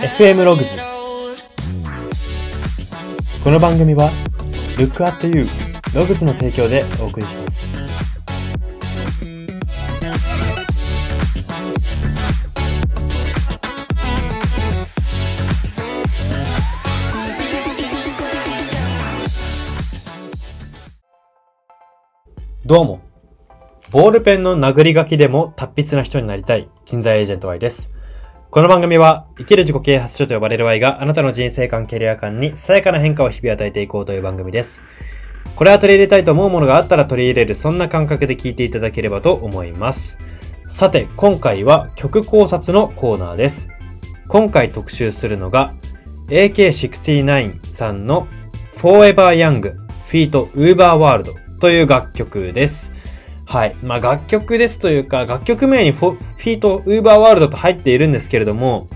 FM ログズこの番組は Look at You ログズの提供でお送りします。どうも。ボールペンの殴り書きでも達筆な人になりたい人材エージェント Y です。この番組は生きる自己啓発書と呼ばれる Y があなたの人生観、キャリア観にさやかな変化を日々与えていこうという番組です。これは取り入れたいと思うものがあったら取り入れる、そんな感覚で聞いていただければと思います。さて、今回は曲考察のコーナーです。今回特集するのが AK69 さんの Forever Young フィート Uber World という楽曲です。はい。まあ、楽曲ですというか、楽曲名にフォフィートウーバーワールドと入っているんですけれども、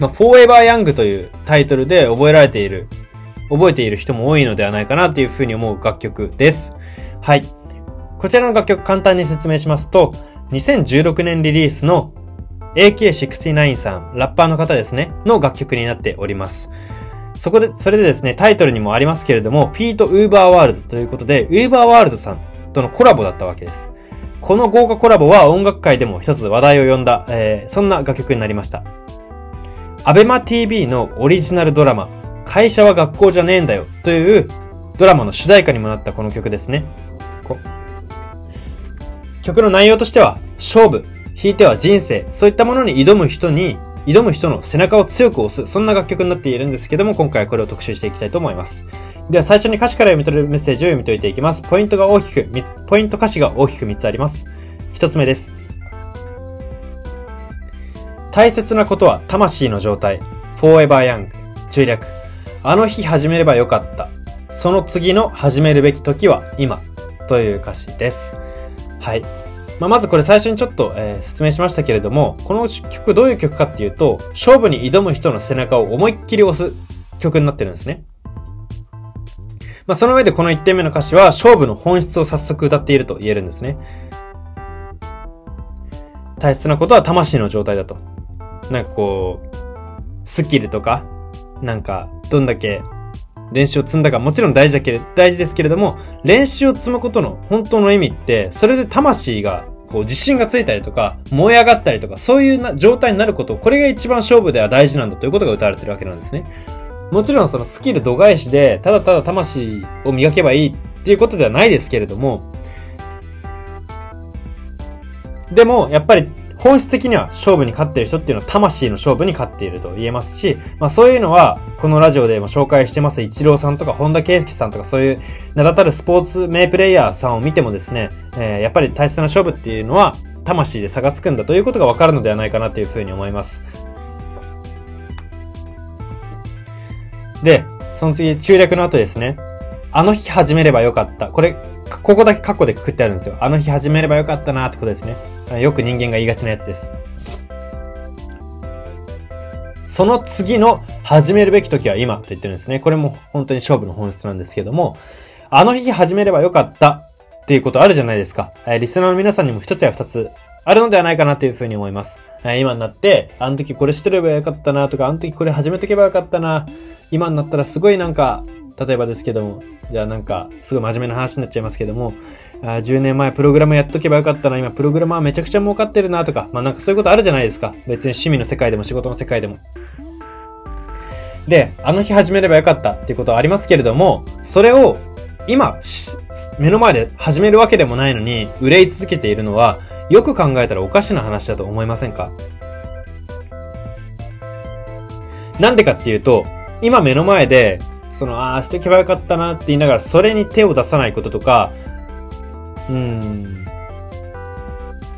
まあ、Forever Young というタイトルで覚えられている、覚えている人も多いのではないかなというふうに思う楽曲です。はい。こちらの楽曲簡単に説明しますと、2016年リリースの AK69 さん、ラッパーの方ですね、の楽曲になっております。そこで、それでですね、タイトルにもありますけれども、フィートウーバーワールドということで、ウーバーワールドさんとのコラボだったわけです。この豪華コラボは音楽界でも一つ話題を呼んだ、えーそんな楽曲になりました。アベマ TV のオリジナルドラマ、会社は学校じゃねえんだよというドラマの主題歌にもなったこの曲ですね。曲の内容としては、勝負、ひいては人生、そういったものに挑む人に、挑む人の背中を強く押す、そんな楽曲になっているんですけども、今回はこれを特集していきたいと思います。では最初に歌詞から読み取れるメッセージを読み解いていきます。ポイントが大きく、ポイント歌詞が大きく3つあります。1つ目です。大切なことは魂の状態。forever young。注略。あの日始めればよかった。その次の始めるべき時は今。という歌詞です。はい。まあ、まずこれ最初にちょっと、えー説明しましたけれども、この曲どういう曲かっていうと、勝負に挑む人の背中を思いっきり押す曲になってるんですね。まあ、その上でこの1点目の歌詞は勝負の本質を早速歌っていると言えるんですね。大切なことは魂の状態だと。なんかこう、スキルとか、なんか、どんだけ練習を積んだかもちろん大事だけれ、大事ですけれども、練習を積むことの本当の意味って、それで魂が、こう自信がついたりとか、燃え上がったりとか、そういうな状態になること、これが一番勝負では大事なんだということが歌われてるわけなんですね。もちろんそのスキル度外視で、ただただ魂を磨けばいいっていうことではないですけれども、でも、やっぱり本質的には勝負に勝ってる人っていうのは魂の勝負に勝っていると言えますし、まあそういうのは、このラジオでも紹介してます、イチローさんとか本田圭佑さんとかそういう名だたるスポーツ名プレイヤーさんを見てもですね、えーやっぱり大切な勝負っていうのは、魂で差がつくんだということがわかるのではないかなというふうに思います。で、その次、中略の後ですね。あの日始めればよかった。これ、ここだけカッコでくくってあるんですよ。あの日始めればよかったなってことですね。よく人間が言いがちなやつです。その次の始めるべき時は今と言ってるんですね。これも本当に勝負の本質なんですけども、あの日始めればよかったっていうことあるじゃないですか。えリスナーの皆さんにも一つや二つあるのではないかなというふうに思います。え今になって、あの時これしてればよかったなとか、あの時これ始めとけばよかったな。今になったらすごいなんか、例えばですけども、じゃあなんか、すごい真面目な話になっちゃいますけども、あ10年前プログラムやっとけばよかったな、今プログラマーめちゃくちゃ儲かってるなとか、まあなんかそういうことあるじゃないですか。別に趣味の世界でも仕事の世界でも。で、あの日始めればよかったっていうことはありますけれども、それを今、目の前で始めるわけでもないのに、憂い続けているのは、よく考えたらおかしな話だと思いませんか？なんでかっていうと、今目の前で、その、ああ、しておけばよかったなって言いながら、それに手を出さないこととか、うん、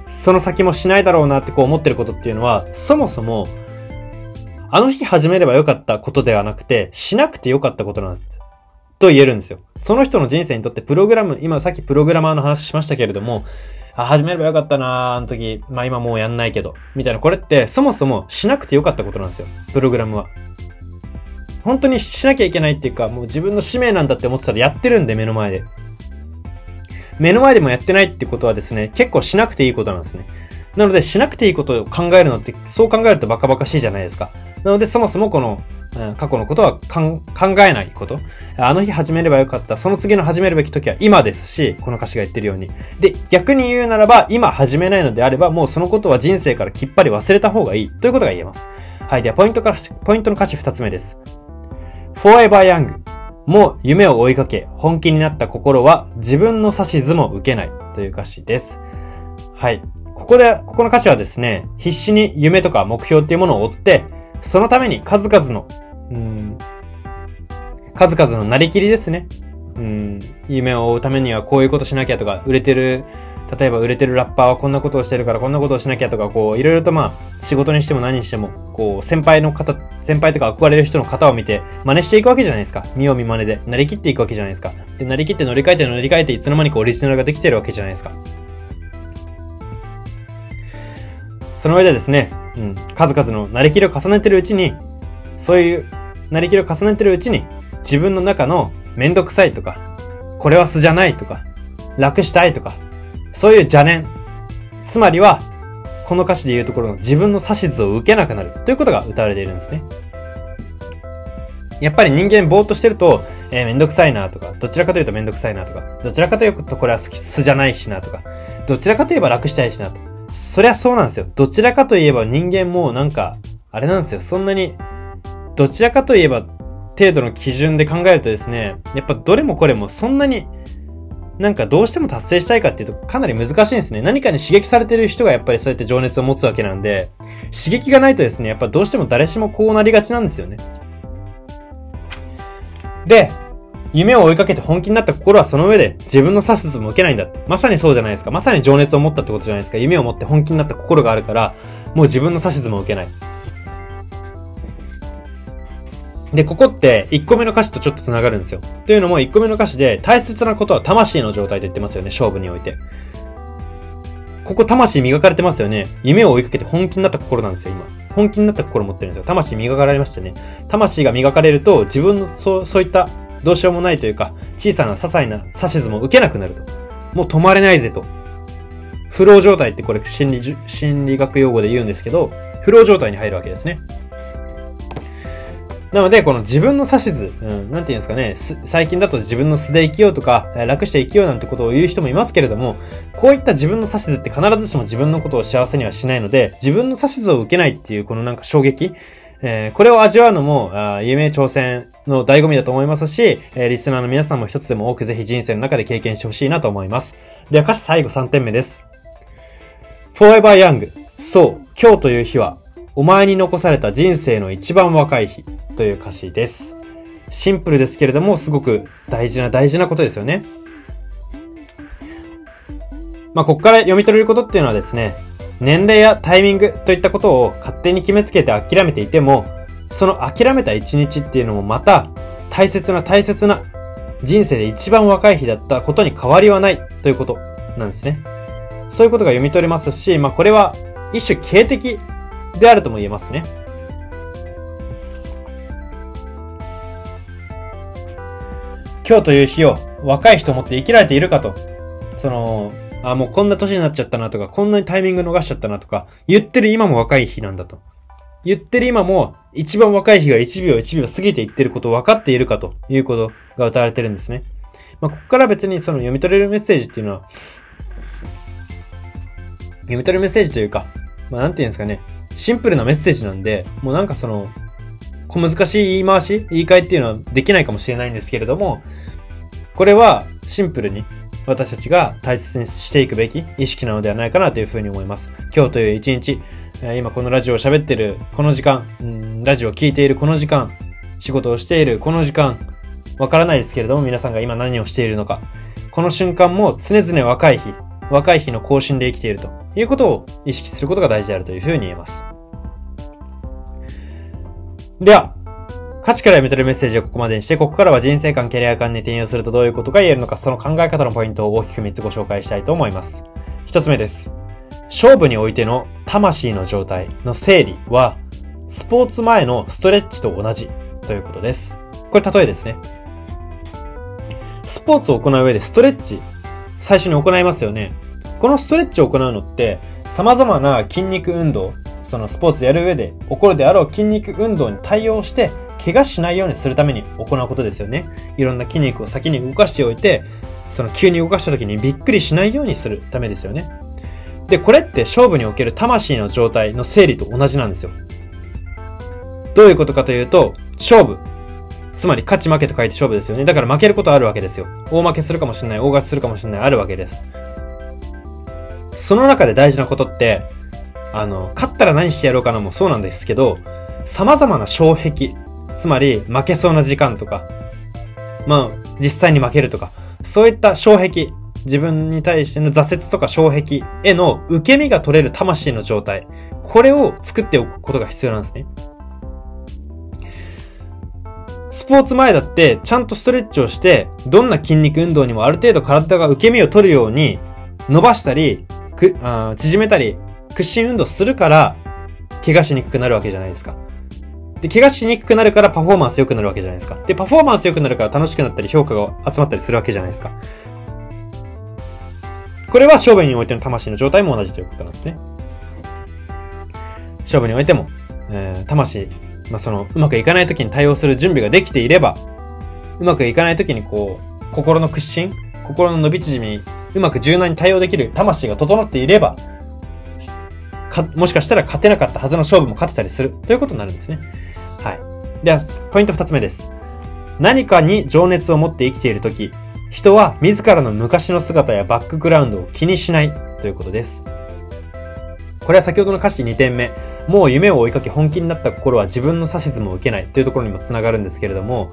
その先もしないだろうなってこう思ってることっていうのは、そもそも、あの日始めればよかったことではなくて、しなくてよかったことなんです。と言えるんですよ。その人の人生にとってプログラム、今さっきプログラマーの話しましたけれども、あ、始めればよかったなあの時、まあ今もうやんないけど、みたいな、これってそもそもしなくてよかったことなんですよ。プログラムは。本当にしなきゃいけないっていうか、もう自分の使命なんだって思ってたらやってるんで、目の前で。目の前でもやってないってことはですね、結構しなくていいことなんですね。なので、しなくていいことを考えるのって、そう考えるとバカバカしいじゃないですか。なので、そもそもこの、うん過去のことは考えないこと。あの日始めればよかった。その次の始めるべき時は今ですし、この歌詞が言ってるように。で、逆に言うならば、今始めないのであれば、もうそのことは人生からきっぱり忘れた方がいい。ということが言えます。はい。では、ポイントから、ポイントの歌詞二つ目です。Forever Young。もう夢を追いかけ、本気になった心は自分の指図も受けない。という歌詞です。はい。ここで、ここの歌詞はですね、必死に夢とか目標っていうものを追って、そのために数々の、うん、数々のなりきりですね。うん、夢を追うためにはこういうことしなきゃとか、売れてる、例えば売れてるラッパーはこんなことをしてるからこんなことをしなきゃとか、こう、いろいろとまあ、仕事にしても何にしても、こう、先輩の方、先輩とか憧れる人の方を見て、真似していくわけじゃないですか。見よう見真似で。なりきっていくわけじゃないですか。で、なりきって乗り換えて乗り換えて、いつの間にかオリジナルができてるわけじゃないですか。その上でですね、うん、数々のなりきりを重ねてるうちに、そういうなりきりを重ねてるうちに、自分の中のめんどくさいとか、これは素じゃないとか、楽したいとか、そういう邪念。つまりは、この歌詞で言うところの自分の指図を受けなくなるということが歌われているんですね。やっぱり人間ぼーっとしてると、えーめんどくさいなとか、どちらかというとめんどくさいなとか、どちらかというとこれは好き素じゃないしなとか、どちらかといえば楽したいしなと。そりゃそうなんですよ。どちらかといえば人間もなんか、あれなんですよ。そんなに、どちらかといえば程度の基準で考えるとですね、やっぱどれもこれもそんなに、なんかどうしても達成したいかっていうとかなり難しいんですね。何かに刺激されてる人がやっぱりそうやって情熱を持つわけなんで、刺激がないとですね、やっぱどうしても誰しもこうなりがちなんですよね。で、夢を追いかけて本気になった心はその上で自分の指図も受けないんだ。まさにそうじゃないですか。まさに情熱を持ったってことじゃないですか。夢を持って本気になった心があるから、もう自分の指図も受けない。で、ここって1個目の歌詞とちょっと繋がるんですよ。というのも1個目の歌詞で大切なことは魂の状態で言ってますよね。勝負において。ここ魂磨かれてますよね。夢を追いかけて本気になった心なんですよ、今。本気になった心持ってるんですよ。魂磨かれましたね。魂が磨かれると自分のそう、そういったどうしようもないというか、小さな些細な指図も受けなくなると。もう止まれないぜと。フロー状態ってこれ心理、心理学用語で言うんですけど、フロー状態に入るわけですね。なので、この自分の指図、うん、なんて言うんですかね、す最近だと自分の素で生きようとか、楽して生きようなんてことを言う人もいますけれども、こういった自分の指図って必ずしも自分のことを幸せにはしないので、自分の指図を受けないっていうこのなんか衝撃、えーこれを味わうのも、あ夢挑戦の醍醐味だと思いますし、えーリスナーの皆さんも一つでも多くぜひ人生の中で経験してほしいなと思います。では歌詞最後3点目です。Forever Young そう、今日という日は、お前に残された人生の一番若い日という歌詞です。シンプルですけれども、すごく大事な大事なことですよね。まあ、ここから読み取れることっていうのはですね、年齢やタイミングといったことを勝手に決めつけて諦めていても、その諦めた一日っていうのもまた大切な大切な人生で一番若い日だったことに変わりはないということなんですね。そういうことが読み取れますし、まあこれは一種形的であるとも言えますね。今日という日を若い人思って生きられているかと。その、あ、もうこんな年になっちゃったなとか、こんなにタイミング逃しちゃったなとか、言ってる今も若い日なんだと。言ってる今も、一番若い日が1秒1秒過ぎていってることを分かっているかということが歌われてるんですね。まあ、ここから別にその読み取れるメッセージっていうのは、読み取れるメッセージというか、まあ、なんて言うんですかね、シンプルなメッセージなんで、もうなんかその、小難しい言い回し言い換えっていうのはできないかもしれないんですけれども、これはシンプルに私たちが大切にしていくべき意識なのではないかなというふうに思います。今日という一日、今このラジオを喋ってるこの時間、ラジオを聴いているこの時間、仕事をしているこの時間、わからないですけれども皆さんが今何をしているのか、この瞬間も常々若い日、若い日の更新で生きているということを意識することが大事であるというふうに言えます。では、価値から読み取るメッセージをここまでにして、ここからは人生観、キャリア観に転用するとどういうことが言えるのか、その考え方のポイントを大きく3つご紹介したいと思います。1つ目です。勝負においての魂の状態の整理は、スポーツ前のストレッチと同じということです。これ例えですね。スポーツを行う上でストレッチ、最初に行いますよね。このストレッチを行うのって、様々な筋肉運動、そのスポーツやる上で起こるであろう筋肉運動に対応して、怪我しないようにするために行うことですよね。いろんな筋肉を先に動かしておいて、その急に動かした時にびっくりしないようにするためですよね。で、これって勝負における魂の状態の整理と同じなんですよ。どういうことかというと、勝負。つまり勝ち負けと書いて勝負ですよね。だから負けることあるわけですよ。大負けするかもしれない、大勝ちするかもしれない、あるわけです。その中で大事なことって、あの、勝ったら何してやろうかなもそうなんですけど、様々な障壁、つまり負けそうな時間とか、まあ、実際に負けるとか、そういった障壁、自分に対しての挫折とか障壁への受け身が取れる魂の状態、これを作っておくことが必要なんですね。スポーツ前だって、ちゃんとストレッチをして、どんな筋肉運動にもある程度体が受け身を取るように、伸ばしたり、く縮めたり、屈伸運動するから、怪我しにくくなるわけじゃないですか。で、怪我しにくくなるからパフォーマンス良くなるわけじゃないですか。で、パフォーマンス良くなるから楽しくなったり評価が集まったりするわけじゃないですか。これは勝負においての魂の状態も同じということなんですね。勝負においても、えー、魂まあ、その、うまくいかない時に対応する準備ができていれば、うまくいかない時にこう、心の屈伸、心の伸び縮み、うまく柔軟に対応できる魂が整っていれば、もしかしたら勝てなかったはずの勝負も勝てたりするということになるんですね。はい。では、ポイント二つ目です。何かに情熱を持って生きている時、人は自らの昔の姿やバックグラウンドを気にしないということです。これは先ほどの歌詞2点目。もう夢を追いかけ本気になった心は自分の指図も受けないというところにもつながるんですけれども、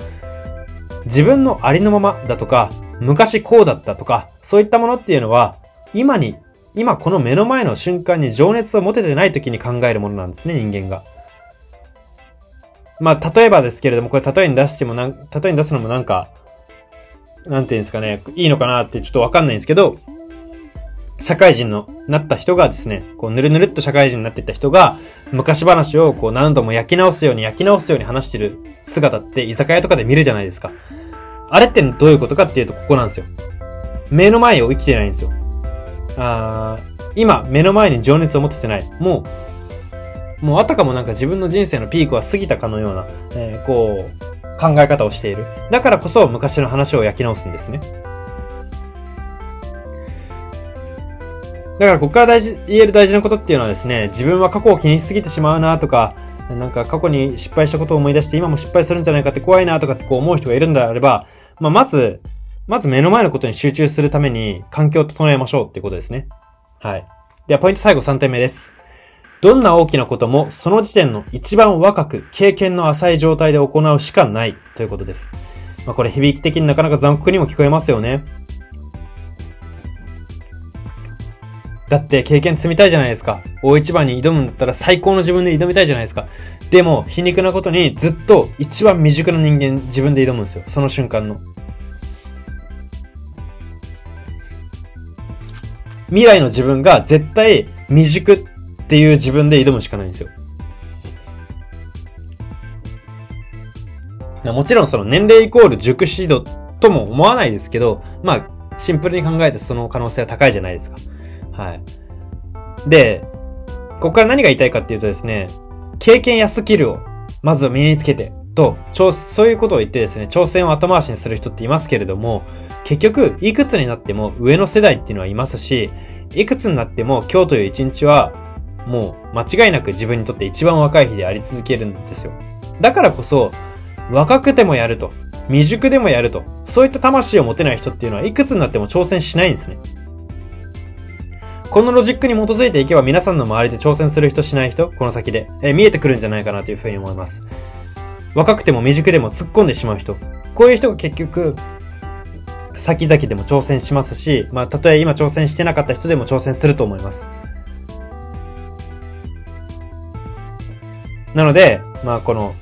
自分のありのままだとか、昔こうだったとか、そういったものっていうのは、今に、今この目の前の瞬間に情熱を持ててない時に考えるものなんですね、人間が。まあ、例えばですけれども、これ例えに出してもなん、例えに出すのもなんか、なんていうんですかね、いいのかなってちょっとわかんないんですけど、社会人のなった人がですね、こうぬるぬるっと社会人になっていった人が、昔話をこう何度も焼き直すように焼き直すように話してる姿って居酒屋とかで見るじゃないですか。あれってどういうことかっていうとここなんですよ。目の前を生きてないんですよ。あ今、目の前に情熱を持っててない。もう、もうあたかもなんか自分の人生のピークは過ぎたかのような、えー、こう、考え方をしている。だからこそ昔の話を焼き直すんですね。だからここから大事、言える大事なことっていうのはですね、自分は過去を気にしすぎてしまうなとか、なんか過去に失敗したことを思い出して今も失敗するんじゃないかって怖いなとかってこう思う人がいるんであれば、まあ、まず、まず目の前のことに集中するために環境を整えましょうっていうことですね。はい。ではポイント最後3点目です。どんな大きなこともその時点の一番若く経験の浅い状態で行うしかないということです。まあこれ響き的になかなか残酷にも聞こえますよね。だって経験積みたいじゃないですか。大一番に挑むんだったら最高の自分で挑みたいじゃないですか。でも、皮肉なことにずっと一番未熟な人間自分で挑むんですよ。その瞬間の。未来の自分が絶対未熟っていう自分で挑むしかないんですよ。もちろんその年齢イコール熟知度とも思わないですけど、まあ、シンプルに考えてその可能性は高いじゃないですか。はい。で、ここから何が言いたいかっていうとですね、経験やスキルをまず身につけて、と、そういうことを言ってですね、挑戦を後回しにする人っていますけれども、結局、いくつになっても上の世代っていうのはいますし、いくつになっても今日という一日は、もう間違いなく自分にとって一番若い日であり続けるんですよ。だからこそ、若くてもやると、未熟でもやると、そういった魂を持てない人っていうのはいくつになっても挑戦しないんですね。このロジックに基づいていけば皆さんの周りで挑戦する人しない人、この先で、え見えてくるんじゃないかなというふうに思います。若くても未熟でも突っ込んでしまう人。こういう人が結局、先々でも挑戦しますし、まあ、たとえ今挑戦してなかった人でも挑戦すると思います。なので、まあ、この、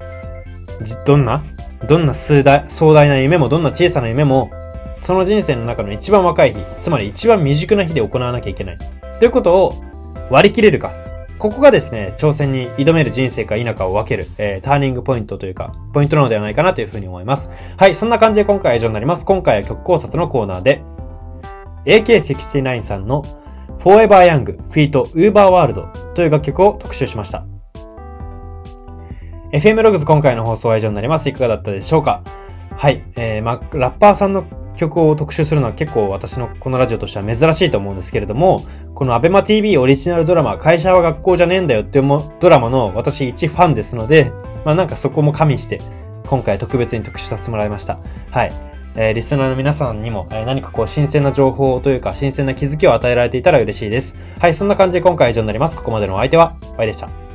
どんな、どんな壮大壮大な夢も、どんな小さな夢も、その人生の中の一番若い日、つまり一番未熟な日で行わなきゃいけない。ということを割り切れるか。ここがですね、挑戦に挑める人生か否かを分ける、えー、ターニングポイントというか、ポイントなのではないかなというふうに思います。はい、そんな感じで今回は以上になります。今回は曲考察のコーナーで、AK69 さんの Forever Young フィート Uber World という楽曲を特集しました。FM ログズ今回の放送は以上になります。いかがだったでしょうか？はい。えー、まラッパーさんの曲を特集するのは結構私のこのラジオとしては珍しいと思うんですけれども、この ABEMATV オリジナルドラマ、会社は学校じゃねえんだよっていうドラマの私一ファンですので、まあなんかそこも加味して、今回特別に特集させてもらいました。はい。えー、リスナーの皆さんにも、えー、何かこう新鮮な情報というか新鮮な気づきを与えられていたら嬉しいです。はい、そんな感じで今回は以上になります。ここまでのお相手は、ワイでした。